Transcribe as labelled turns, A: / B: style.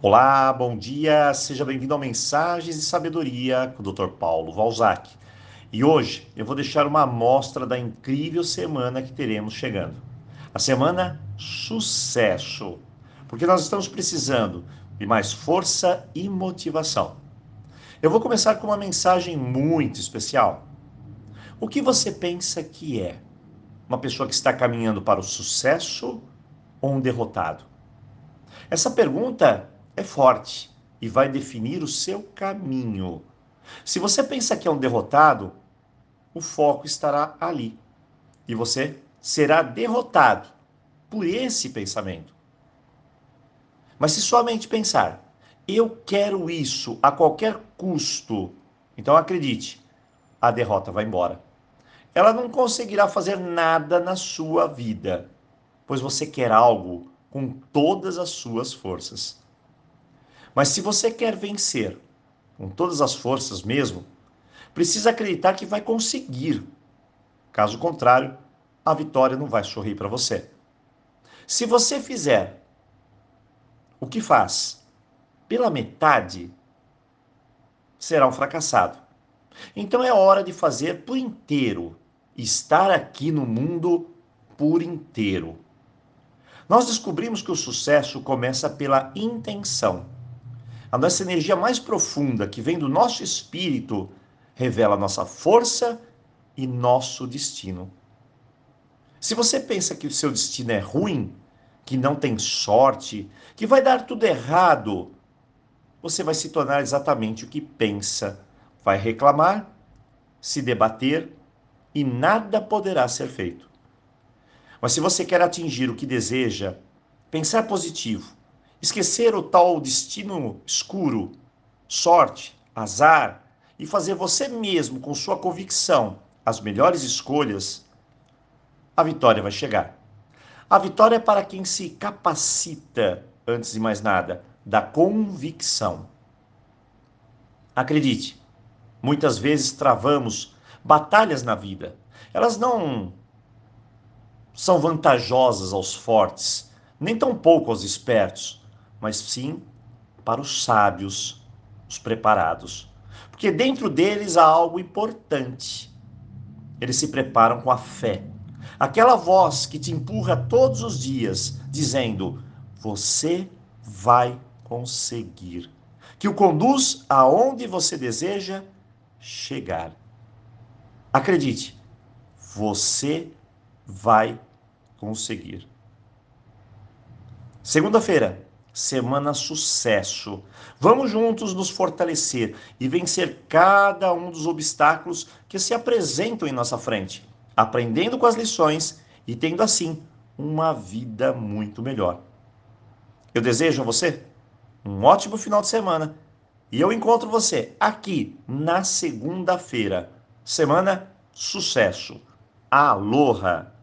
A: Olá, bom dia, seja bem-vindo ao Mensagens de Sabedoria com o Dr. Paulo Valzac. E hoje eu vou deixar uma amostra da incrível semana que teremos chegando. A semana sucesso, porque nós estamos precisando de mais força e motivação. Eu vou começar com uma mensagem muito especial. O que você pensa que é? Uma pessoa que está caminhando para o sucesso ou um derrotado? Essa pergunta é forte e vai definir o seu caminho. Se você pensa que é um derrotado, o foco estará ali e você será derrotado por esse pensamento. Mas se somente pensar, eu quero isso a qualquer custo, então acredite, a derrota vai embora. Ela não conseguirá fazer nada na sua vida, pois você quer algo com todas as suas forças. Mas se você quer vencer com todas as forças mesmo, precisa acreditar que vai conseguir. Caso contrário, a vitória não vai sorrir para você. Se você fizer o que faz pela metade, será um fracassado. Então é hora de fazer por inteiro, estar aqui no mundo por inteiro. Nós descobrimos que o sucesso começa pela intenção. A nossa energia mais profunda, que vem do nosso espírito, revela nossa força e nosso destino. Se você pensa que o seu destino é ruim, que não tem sorte, que vai dar tudo errado, você vai se tornar exatamente o que pensa. Vai reclamar, se debater e nada poderá ser feito. Mas se você quer atingir o que deseja, pensar positivo, Esquecer o tal destino escuro, sorte, azar e fazer você mesmo, com sua convicção, as melhores escolhas, a vitória vai chegar. A vitória é para quem se capacita, antes de mais nada, da convicção. Acredite, muitas vezes travamos batalhas na vida. Elas não são vantajosas aos fortes, nem tampouco aos espertos mas sim para os sábios, os preparados. Porque dentro deles há algo importante. Eles se preparam com a fé. Aquela voz que te empurra todos os dias, dizendo: Você vai conseguir. Que o conduz aonde você deseja chegar. Acredite, você vai conseguir. Segunda-feira, Semana Sucesso. Vamos juntos nos fortalecer e vencer cada um dos obstáculos que se apresentam em nossa frente, aprendendo com as lições e tendo assim uma vida muito melhor. Eu desejo a você um ótimo final de semana e eu encontro você aqui na segunda-feira. Semana Sucesso. Aloha!